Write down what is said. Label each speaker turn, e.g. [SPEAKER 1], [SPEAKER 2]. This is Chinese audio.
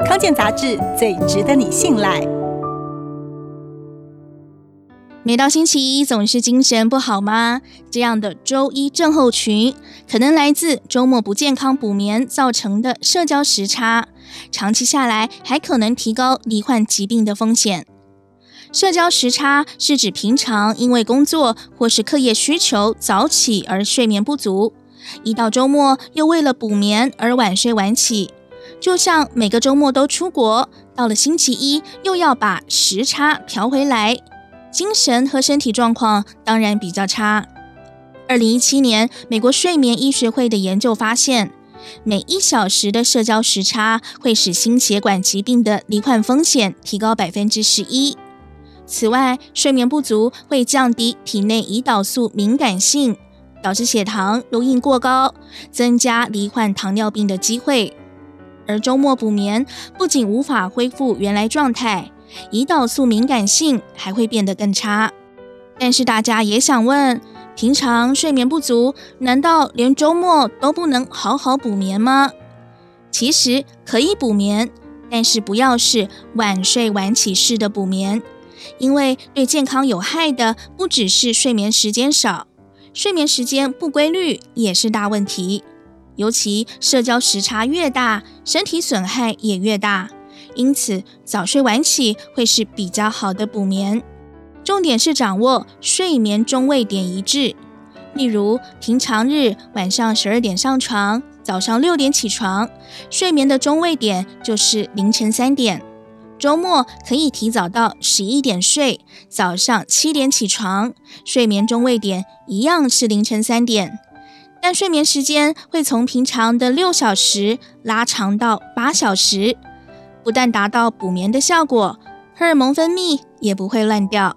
[SPEAKER 1] 康健杂志最值得你信赖。
[SPEAKER 2] 每到星期一，总是精神不好吗？这样的周一症候群，可能来自周末不健康补眠造成的社交时差，长期下来还可能提高罹患疾病的风险。社交时差是指平常因为工作或是课业需求早起而睡眠不足，一到周末又为了补眠而晚睡晚起。就像每个周末都出国，到了星期一又要把时差调回来，精神和身体状况当然比较差。二零一七年，美国睡眠医学会的研究发现，每一小时的社交时差会使心血管疾病的罹患风险提高百分之十一。此外，睡眠不足会降低体内胰岛素敏感性，导致血糖容易过高，增加罹患糖尿病的机会。而周末补眠不仅无法恢复原来状态，胰岛素敏感性还会变得更差。但是大家也想问：平常睡眠不足，难道连周末都不能好好补眠吗？其实可以补眠，但是不要是晚睡晚起式的补眠。因为对健康有害的不只是睡眠时间少，睡眠时间不规律也是大问题。尤其社交时差越大，身体损害也越大。因此，早睡晚起会是比较好的补眠。重点是掌握睡眠中位点一致。例如，平常日晚上十二点上床，早上六点起床，睡眠的中位点就是凌晨三点。周末可以提早到十一点睡，早上七点起床，睡眠中位点一样是凌晨三点，但睡眠时间会从平常的六小时拉长到八小时，不但达到补眠的效果，荷尔蒙分泌也不会乱掉。